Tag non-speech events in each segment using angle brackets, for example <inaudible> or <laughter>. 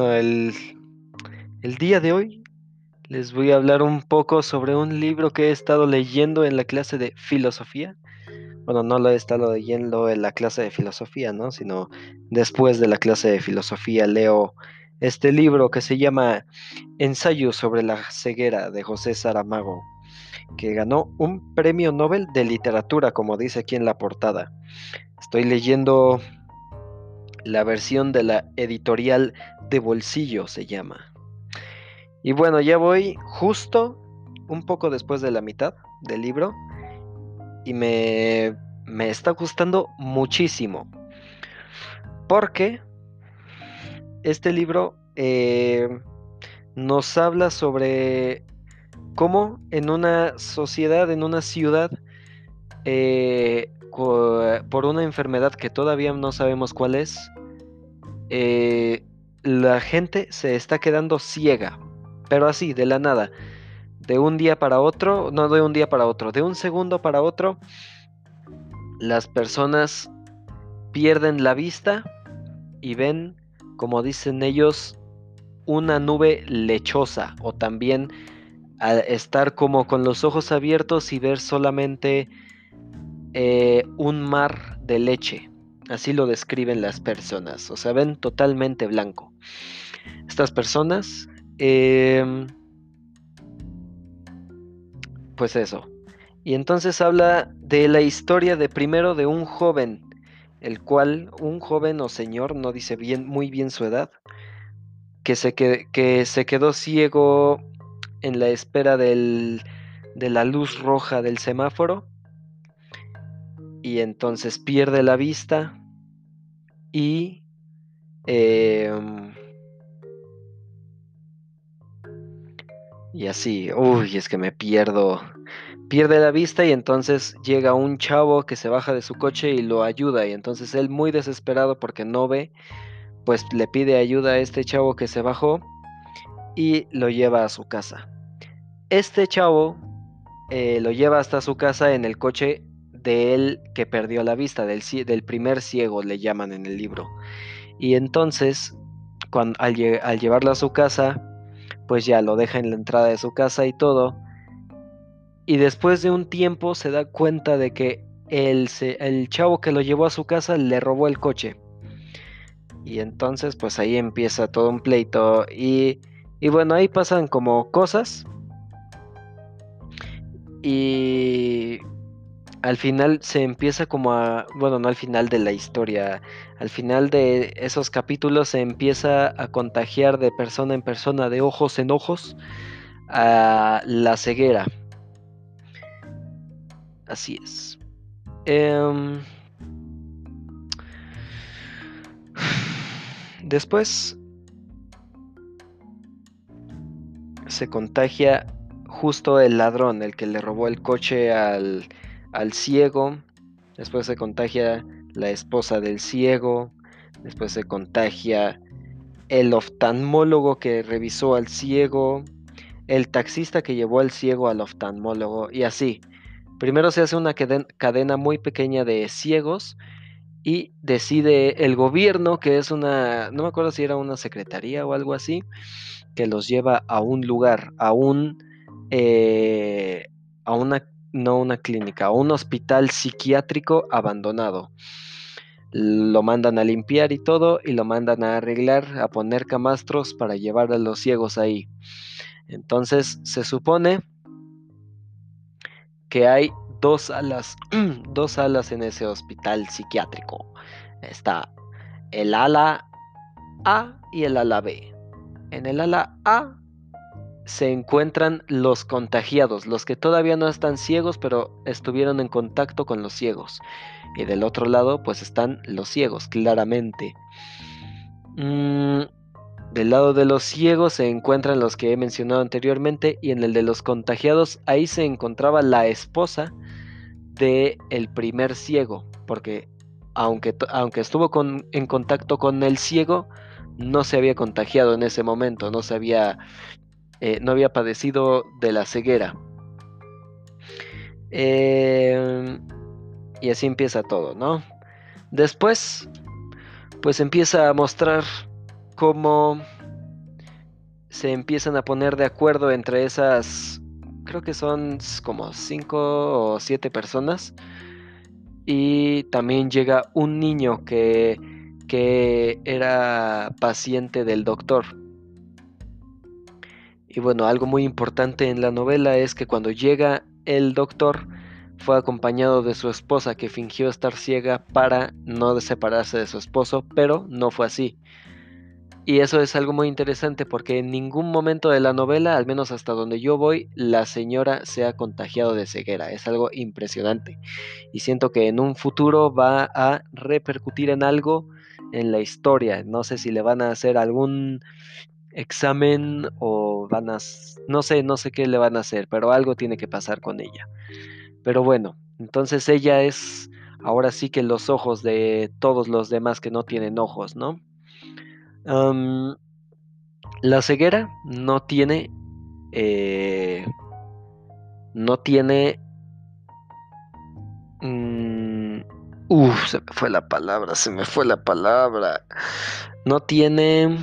Bueno, el, el día de hoy les voy a hablar un poco sobre un libro que he estado leyendo en la clase de filosofía. Bueno, no lo he estado leyendo en la clase de filosofía, ¿no? Sino después de la clase de filosofía leo este libro que se llama Ensayo sobre la ceguera de José Saramago, que ganó un premio Nobel de literatura, como dice aquí en la portada. Estoy leyendo la versión de la editorial de bolsillo se llama. Y bueno, ya voy justo un poco después de la mitad del libro y me, me está gustando muchísimo. Porque este libro eh, nos habla sobre cómo en una sociedad, en una ciudad, eh, por una enfermedad que todavía no sabemos cuál es, eh, la gente se está quedando ciega, pero así, de la nada, de un día para otro, no de un día para otro, de un segundo para otro, las personas pierden la vista y ven, como dicen ellos, una nube lechosa o también estar como con los ojos abiertos y ver solamente eh, un mar de leche. Así lo describen las personas. O sea, ven totalmente blanco. Estas personas... Em, pues eso. Y entonces habla de la historia de primero de un joven, el cual, un joven o señor, no dice bien, muy bien su edad, que se, que se quedó ciego en la espera del, de la luz roja del semáforo y entonces pierde la vista y em, y así, uy, es que me pierdo. Pierde la vista y entonces llega un chavo que se baja de su coche y lo ayuda y entonces él muy desesperado porque no ve, pues le pide ayuda a este chavo que se bajó y lo lleva a su casa. Este chavo eh, lo lleva hasta su casa en el coche de él que perdió la vista, del, del primer ciego le llaman en el libro. Y entonces, cuando, al, llevarlo a su casa, pues ya lo deja en la entrada de su casa y todo. Y después de un tiempo se da cuenta de que el, el chavo que lo llevó a su casa le robó el coche. Y entonces pues ahí empieza todo un pleito y, y bueno, ahí pasan como cosas. Y al final se empieza como a, bueno, no al final de la historia, al final de esos capítulos se empieza a contagiar de persona en persona, de ojos en ojos, a la ceguera. Así es. Em, <sighs> después se contagia justo el ladrón, el que le robó el coche al al ciego, después se contagia la esposa del ciego, después se contagia el oftalmólogo que revisó al ciego, el taxista que llevó al ciego al oftalmólogo y así. Primero se hace una cadena muy pequeña de ciegos y decide el gobierno, que es una, no me acuerdo si era una secretaría o algo así, que los lleva a un lugar, a un, eh, a una no una clínica, un hospital psiquiátrico abandonado. Lo mandan a limpiar y todo y lo mandan a arreglar, a poner camastros para llevar a los ciegos ahí. Entonces se supone que hay dos alas, <clears throat> dos alas en ese hospital psiquiátrico. Está el ala A y el ala B. En el ala A se encuentran los contagiados, los que todavía no están ciegos, pero estuvieron en contacto con los ciegos. Y del otro lado, pues están los ciegos, claramente. Mm, del lado de los ciegos se encuentran los que he mencionado anteriormente y en el de los contagiados ahí se encontraba la esposa de el primer ciego, porque aunque, aunque estuvo en contacto con el ciego, no se había contagiado en ese momento, no se había eh, no había padecido de la ceguera. Em, y así empieza todo, ¿no? Después, pues empieza a mostrar cómo se empiezan a poner de acuerdo entre esas, creo que son como cinco o siete personas. Y también llega un niño que, que era paciente del doctor. Y bueno, algo muy importante en la novela es que cuando llega el doctor fue acompañado de su esposa que fingió estar ciega para no separarse de su esposo, pero no fue así. Y eso es algo muy interesante porque en ningún momento de la novela, al menos hasta donde yo voy, la señora se ha contagiado de ceguera. Es algo impresionante. Y siento que en un futuro va a repercutir en algo en la historia. No sé si le van a hacer algún examen o van a... No sé, no sé qué le van a hacer, pero algo tiene que pasar con ella. Pero bueno, entonces ella es ahora sí que los ojos de todos los demás que no tienen ojos, ¿no? la ceguera no tiene. Eh, no tiene. Mm, uf, se me fue la palabra, se me fue la palabra. No tiene.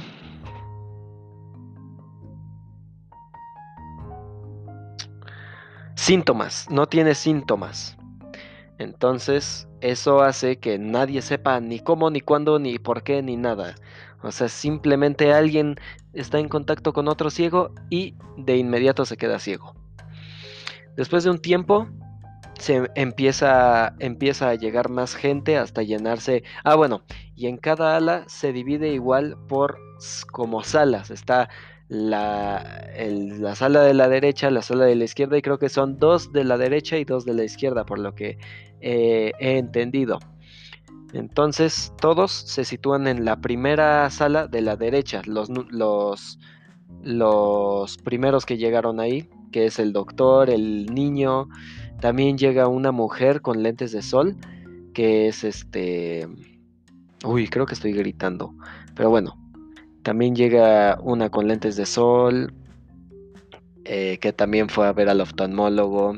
Síntomas, no tiene síntomas. Entonces, eso hace que nadie sepa ni cómo, ni cuándo, ni por qué, ni nada. O sea, simplemente alguien está en contacto con otro ciego y de inmediato se queda ciego. Después de un tiempo se empieza, empieza a llegar más gente hasta llenarse. Ah, bueno, y en cada ala se divide igual por como salas. Está la, la sala de la derecha, la sala de la izquierda y creo que son dos de la derecha y dos de la izquierda, por lo que eh, he entendido. Entonces todos se sitúan en la primera sala de la derecha, los, los, los primeros que llegaron ahí, que es el doctor, el niño, también llega una mujer con lentes de sol, que es este... Uy, creo que estoy gritando, pero bueno, también llega una con lentes de sol, eh, que también fue a ver al oftalmólogo.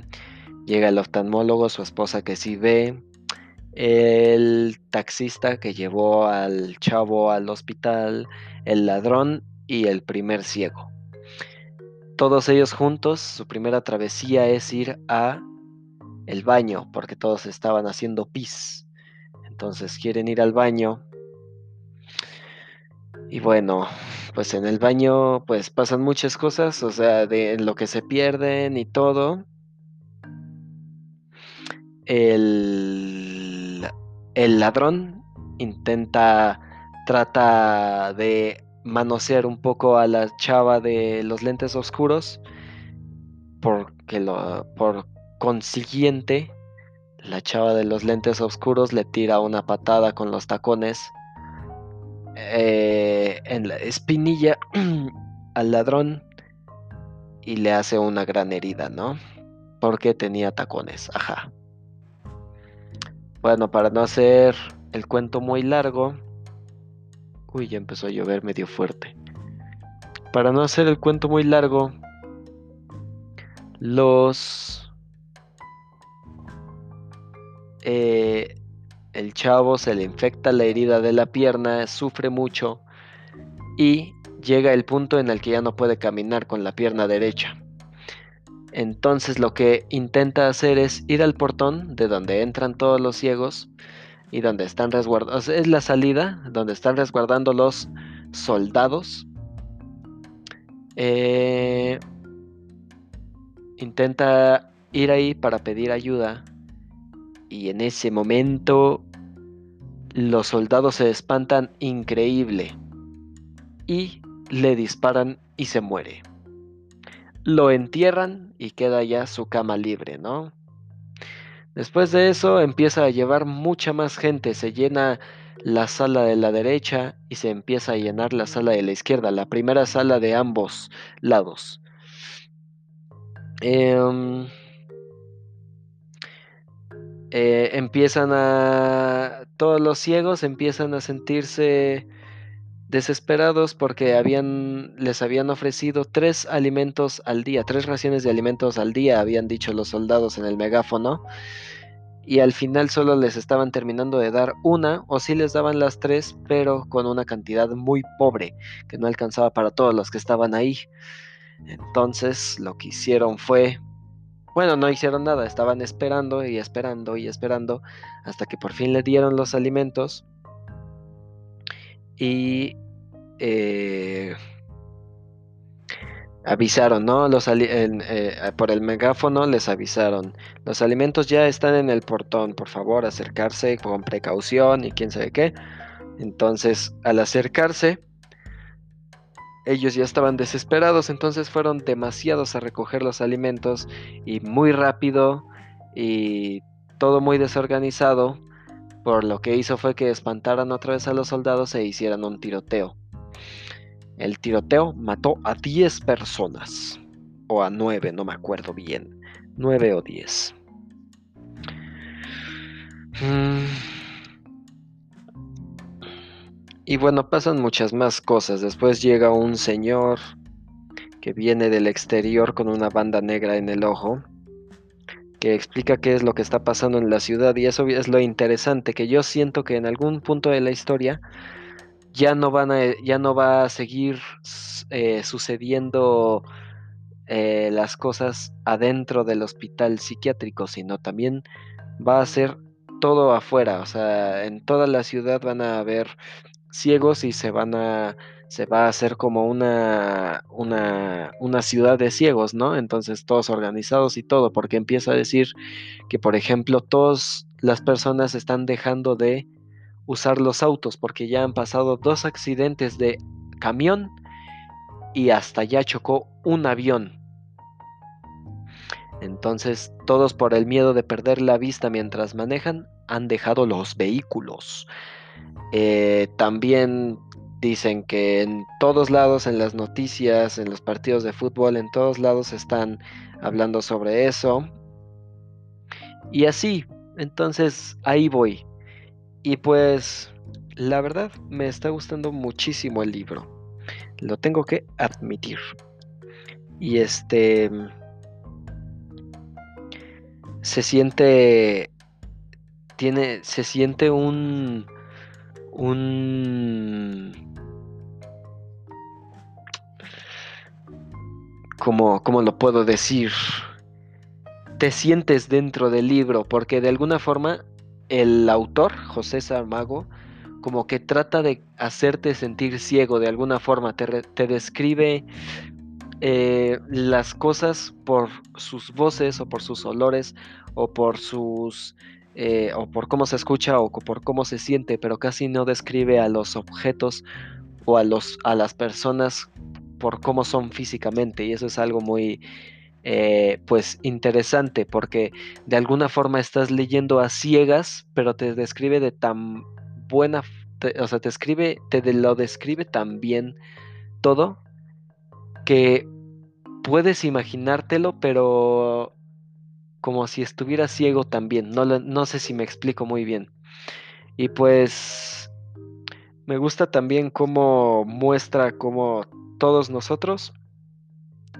Llega el oftalmólogo, su esposa que sí ve, el taxista que llevó al chavo al hospital, el ladrón y el primer ciego. Todos ellos juntos, su primera travesía es ir a el baño, porque todos estaban haciendo pis. Entonces quieren ir al baño. Y bueno, pues en el baño pues pasan muchas cosas, o sea, de lo que se pierden y todo. El el ladrón intenta, trata de manosear un poco a la chava de los lentes oscuros, porque lo, por consiguiente, la chava de los lentes oscuros le tira una patada con los tacones eh, en la espinilla <clears throat> al ladrón y le hace una gran herida, ¿no? Porque tenía tacones, ajá. Bueno, para no hacer el cuento muy largo. Uy, ya empezó a llover medio fuerte. Para no hacer el cuento muy largo, los... Eh, el chavo se le infecta la herida de la pierna, sufre mucho y llega el punto en el que ya no puede caminar con la pierna derecha. Entonces lo que intenta hacer es ir al portón de donde entran todos los ciegos y donde están resguardados. Es la salida donde están resguardando los soldados. Eh, intenta ir ahí para pedir ayuda y en ese momento los soldados se espantan increíble y le disparan y se muere lo entierran y queda ya su cama libre, ¿no? Después de eso empieza a llevar mucha más gente, se llena la sala de la derecha y se empieza a llenar la sala de la izquierda, la primera sala de ambos lados. Em, eh, empiezan a... Todos los ciegos empiezan a sentirse desesperados porque habían, les habían ofrecido tres alimentos al día, tres raciones de alimentos al día, habían dicho los soldados en el megáfono. y al final solo les estaban terminando de dar una o sí les daban las tres, pero con una cantidad muy pobre que no alcanzaba para todos los que estaban ahí. Entonces lo que hicieron fue, bueno, no hicieron nada, estaban esperando y esperando y esperando hasta que por fin le dieron los alimentos y eh, avisaron, ¿no? Los eh, por el megáfono les avisaron. Los alimentos ya están en el portón, por favor, acercarse con precaución y quién sabe qué. Entonces, al acercarse, ellos ya estaban desesperados, entonces fueron demasiados a recoger los alimentos y muy rápido y todo muy desorganizado, por lo que hizo fue que espantaran otra vez a los soldados e hicieran un tiroteo. El tiroteo mató a 10 personas. O a 9, no me acuerdo bien. 9 o 10. Mm. Y bueno, pasan muchas más cosas. Después llega un señor que viene del exterior con una banda negra en el ojo, que explica qué es lo que está pasando en la ciudad y eso es lo interesante, que yo siento que en algún punto de la historia ya no van a, ya no va a seguir eh, sucediendo eh, las cosas adentro del hospital psiquiátrico, sino también va a ser todo afuera, o sea, en toda la ciudad van a haber ciegos y se van a se va a hacer como una, una, una ciudad de ciegos, ¿no? Entonces todos organizados y todo, porque empieza a decir que, por ejemplo, todas las personas están dejando de usar los autos porque ya han pasado dos accidentes de camión y hasta ya chocó un avión. Entonces todos por el miedo de perder la vista mientras manejan han dejado los vehículos. Eh, también dicen que en todos lados, en las noticias, en los partidos de fútbol, en todos lados están hablando sobre eso. Y así, entonces ahí voy. Y pues la verdad me está gustando muchísimo el libro. Lo tengo que admitir. Y este se siente tiene se siente un un como cómo lo puedo decir te sientes dentro del libro porque de alguna forma el autor, José Sarmago, como que trata de hacerte sentir ciego de alguna forma, te, describe eh, las cosas por sus voces o por sus olores o por sus eh, o por cómo se escucha o por cómo se siente, pero casi no describe a los objetos o a los a las personas por cómo son físicamente y eso es algo muy eh, pues interesante porque de alguna forma estás leyendo a ciegas, pero te describe de tan buena, o sea, te escribe, te lo describe tan bien todo que puedes imaginártelo, pero como si estuviera ciego también. No, no sé si me explico muy bien. Y pues me gusta también cómo muestra cómo todos nosotros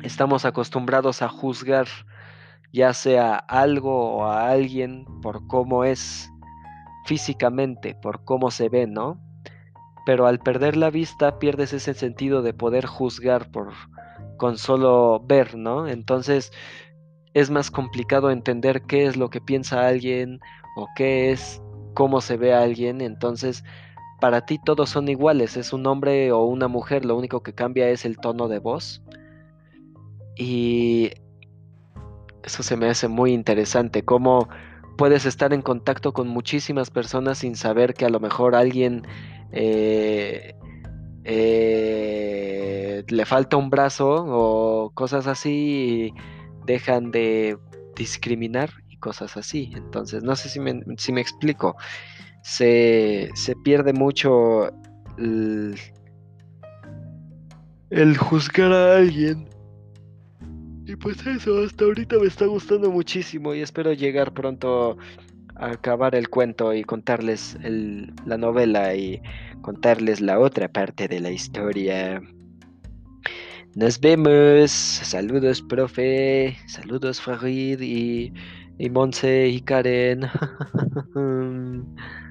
estamos acostumbrados a juzgar ya sea algo o a alguien por cómo es físicamente, por cómo se ve, ¿no? Pero al perder la vista pierdes ese sentido de poder juzgar por con solo ver, ¿no? Entonces es más complicado entender qué es lo que piensa alguien o qué es cómo se ve a alguien, entonces para ti todos son iguales, es un hombre o una mujer, lo único que cambia es el tono de voz. Y eso se me hace muy interesante, cómo puedes estar en contacto con muchísimas personas sin saber que a lo mejor alguien eh, eh, le falta un brazo o cosas así dejan de discriminar y cosas así. Entonces, no sé si me, si me explico. Se, se, pierde mucho el, juzgar a alguien y pues eso, hasta ahorita me está gustando muchísimo y espero llegar pronto a acabar el cuento y contarles la novela y contarles la otra parte de la historia. Nos vemos. Saludos, profe. Saludos, Farid. Y Y Monse y Karen. <laughs>